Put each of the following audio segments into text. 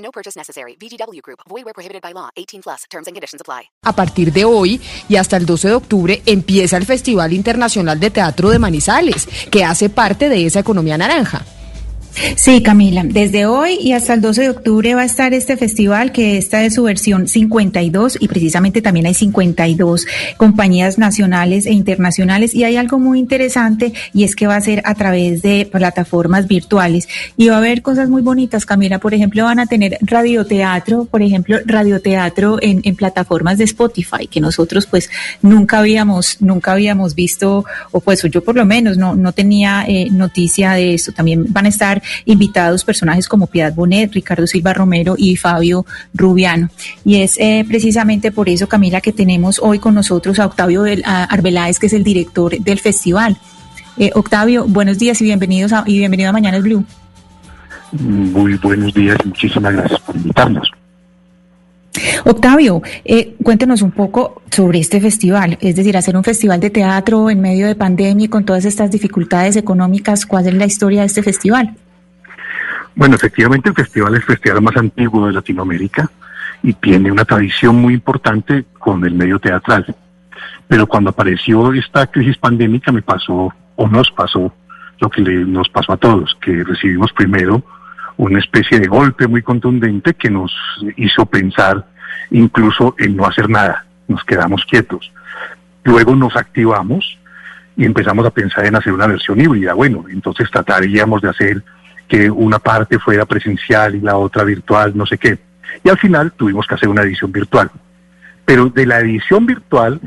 No purchase necessary. VGW Group. Void where prohibited by law. 18 plus. Terms and conditions apply. A partir de hoy y hasta el 12 de octubre empieza el Festival Internacional de Teatro de Manizales, que hace parte de esa economía naranja. Sí, Camila, desde hoy y hasta el 12 de octubre va a estar este festival que esta es su versión 52 y precisamente también hay 52 compañías nacionales e internacionales. Y hay algo muy interesante y es que va a ser a través de plataformas virtuales. Y va a haber cosas muy bonitas, Camila, por ejemplo van a tener radioteatro, por ejemplo radioteatro en, en plataformas de Spotify que nosotros pues nunca habíamos, nunca habíamos visto o pues yo por lo menos no, no tenía eh, noticia de esto, también van a estar invitados personajes como Piedad Bonet, Ricardo Silva Romero y Fabio Rubiano. Y es eh, precisamente por eso, Camila, que tenemos hoy con nosotros a Octavio Arbeláez, que es el director del festival. Eh, Octavio, buenos días y bienvenidos a, y bienvenido a Mañana Blue. Muy buenos días y muchísimas gracias por invitarnos. Octavio, eh, cuéntenos un poco sobre este festival, es decir, hacer un festival de teatro en medio de pandemia y con todas estas dificultades económicas, ¿cuál es la historia de este festival? Bueno, efectivamente el festival es el festival más antiguo de Latinoamérica y tiene una tradición muy importante con el medio teatral. Pero cuando apareció esta crisis pandémica me pasó, o nos pasó, lo que le, nos pasó a todos, que recibimos primero una especie de golpe muy contundente que nos hizo pensar incluso en no hacer nada, nos quedamos quietos. Luego nos activamos y empezamos a pensar en hacer una versión híbrida. Bueno, entonces trataríamos de hacer que una parte fuera presencial y la otra virtual, no sé qué. Y al final tuvimos que hacer una edición virtual. Pero de la edición virtual,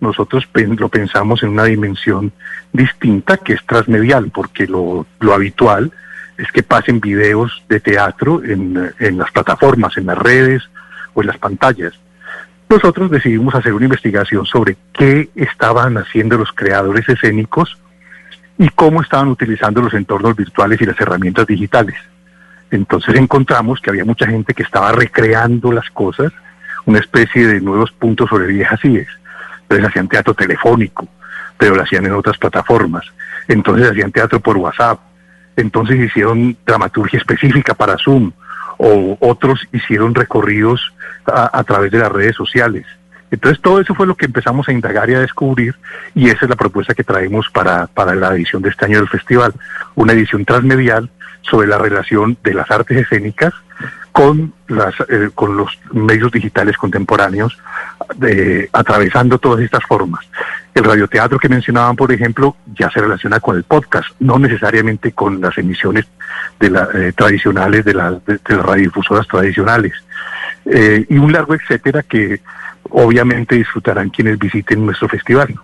nosotros lo pensamos en una dimensión distinta que es transmedial, porque lo, lo habitual es que pasen videos de teatro en, en las plataformas, en las redes o en las pantallas. Nosotros decidimos hacer una investigación sobre qué estaban haciendo los creadores escénicos y cómo estaban utilizando los entornos virtuales y las herramientas digitales. Entonces encontramos que había mucha gente que estaba recreando las cosas, una especie de nuevos puntos sobre viejas ideas. Entonces hacían teatro telefónico, pero lo hacían en otras plataformas. Entonces hacían teatro por WhatsApp, entonces hicieron dramaturgia específica para Zoom o otros hicieron recorridos a, través de las redes sociales. Entonces todo eso fue lo que empezamos a indagar y a descubrir y esa es la propuesta que traemos para, para la edición de este año del festival, una edición transmedial sobre la relación de las artes escénicas con, las, eh, con los medios digitales contemporáneos, de, atravesando todas estas formas. El radioteatro que mencionaban, por ejemplo, ya se relaciona con el podcast, no necesariamente con las emisiones de la, eh, tradicionales, de, la, de, las radiodifusoras tradicionales. Eh, y un largo etcétera que obviamente disfrutarán quienes visiten nuestro festival.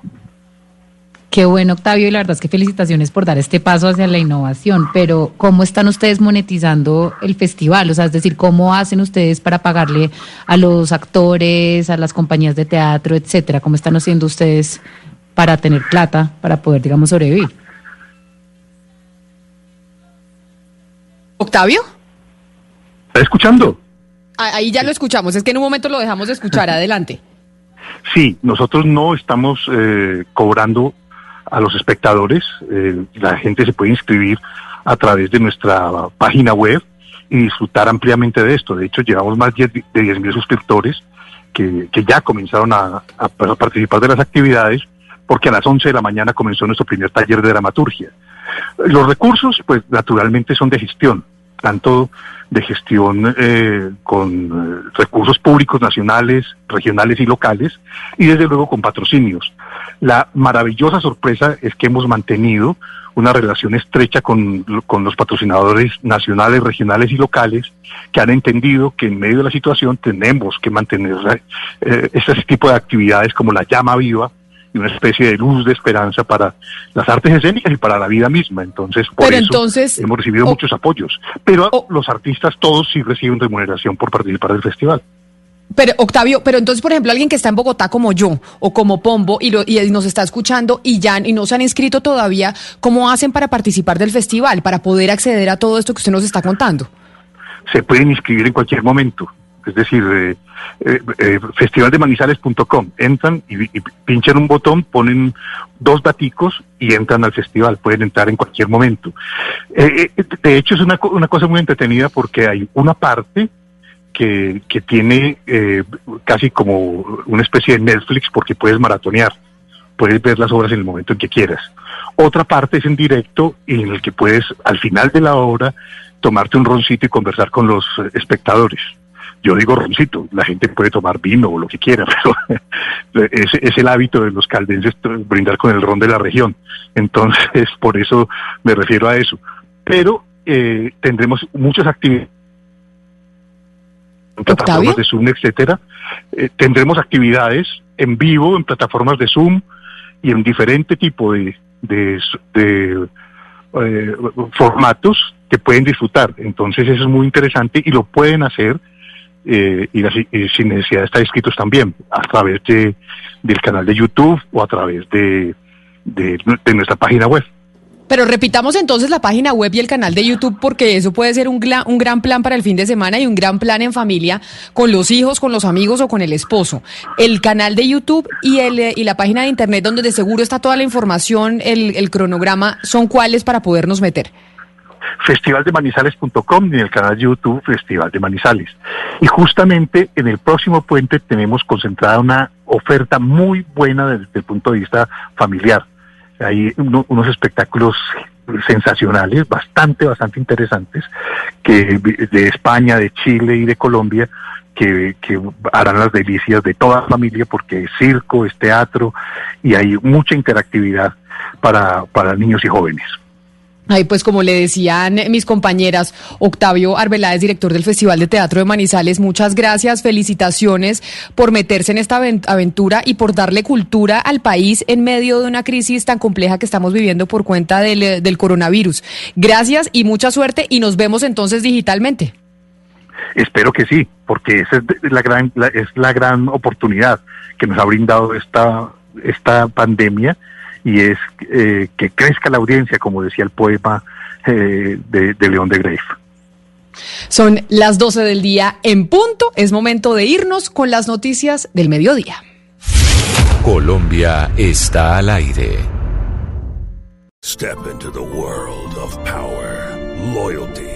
Qué bueno, Octavio, y la verdad es que felicitaciones por dar este paso hacia la innovación, pero ¿cómo están ustedes monetizando el festival? O sea, es decir, ¿cómo hacen ustedes para pagarle a los actores, a las compañías de teatro, etcétera? ¿Cómo están haciendo ustedes para tener plata, para poder, digamos, sobrevivir? Octavio. ¿Está escuchando? Ahí ya lo escuchamos, es que en un momento lo dejamos de escuchar, adelante. Sí, nosotros no estamos eh, cobrando a los espectadores. Eh, la gente se puede inscribir a través de nuestra página web y disfrutar ampliamente de esto. De hecho, llevamos más de 10.000 suscriptores que, que, ya comenzaron a, a, participar de las actividades porque a las 11 de la mañana comenzó nuestro primer taller de dramaturgia. Los recursos, pues naturalmente son de gestión, tanto de gestión eh, con eh, recursos públicos nacionales, regionales y locales, y desde luego con patrocinios. La maravillosa sorpresa es que hemos mantenido una relación estrecha con, los patrocinadores nacionales, regionales y locales que han entendido que en medio de la situación tenemos que mantener eh, ese tipo de actividades como la llama viva y una especie de luz de esperanza para las artes escénicas y para la vida misma. Entonces, por Pero eso entonces, hemos recibido muchos apoyos. Pero los artistas todos sí reciben remuneración por participar del festival. Pero, Octavio, pero entonces, por ejemplo, alguien que está en Bogotá como yo o como Pombo y, lo- y nos está escuchando y ya y no se han inscrito todavía, ¿cómo hacen para participar del festival, para poder acceder a todo esto que usted nos está contando? se pueden inscribir en cualquier momento. Es decir, eh, eh, eh, festivaldemanizales.com. Entran y, y pinchan un botón, ponen dos daticos y entran al festival. Pueden entrar en cualquier momento. Eh, eh, de hecho, es una, una cosa muy entretenida porque hay una parte que, que tiene casi como una especie de Netflix porque puedes maratonear. Puedes ver las obras en el momento en que quieras. Otra parte es en directo en el que puedes, al final de la obra, tomarte un roncito y conversar con los espectadores. Yo digo roncito, la gente puede tomar vino o lo que quiera, pero es, es el hábito de los caldenses brindar con el ron de la región. Entonces, por eso me refiero a eso. Pero eh, tendremos muchas actividades en ¿Octavio? plataformas de Zoom, etcétera. Eh, tendremos actividades en vivo en plataformas de Zoom y en diferente tipo de, de, de, eh, formatos que pueden disfrutar. Entonces eso es muy interesante y lo pueden hacer eh, y, y sin necesidad de estar inscritos también a través de, del canal de YouTube o a través de, de, nuestra página web. Pero repitamos entonces la página web y el canal de YouTube porque eso puede ser un, un gran plan para el fin de semana y un gran plan en familia con los hijos, con los amigos o con el esposo. El canal de YouTube y, el, eh, y la página de internet donde de seguro está toda la información, el, el cronograma, son cuáles para podernos meter. festivaldemanizales.com y en el canal YouTube Festival de Manizales. Y justamente en el próximo puente tenemos concentrada una oferta muy buena desde el punto de vista familiar. Hay uno- unos espectáculos sensacionales, bastante, bastante interesantes, que de España, de Chile y de Colombia, que, que harán las delicias de toda la familia porque es circo, es teatro y hay mucha interactividad para, para niños y jóvenes. Ay, pues como le decían mis compañeras, Octavio Arbeláez, director del Festival de Teatro de Manizales, muchas gracias, felicitaciones por meterse en esta aven- aventura y por darle cultura al país en medio de una crisis tan compleja que estamos viviendo por cuenta del, eh, del coronavirus. Gracias y mucha suerte y nos vemos entonces digitalmente. Espero que sí, porque esa es la gran, la- es la gran oportunidad que nos ha brindado esta, esta pandemia y es eh, que crezca la audiencia, como decía el poema eh, de, de León de Grave. Son las 12 del día en punto. Es momento de irnos con las noticias del mediodía. Colombia está al aire. Step into the world of power, loyalty,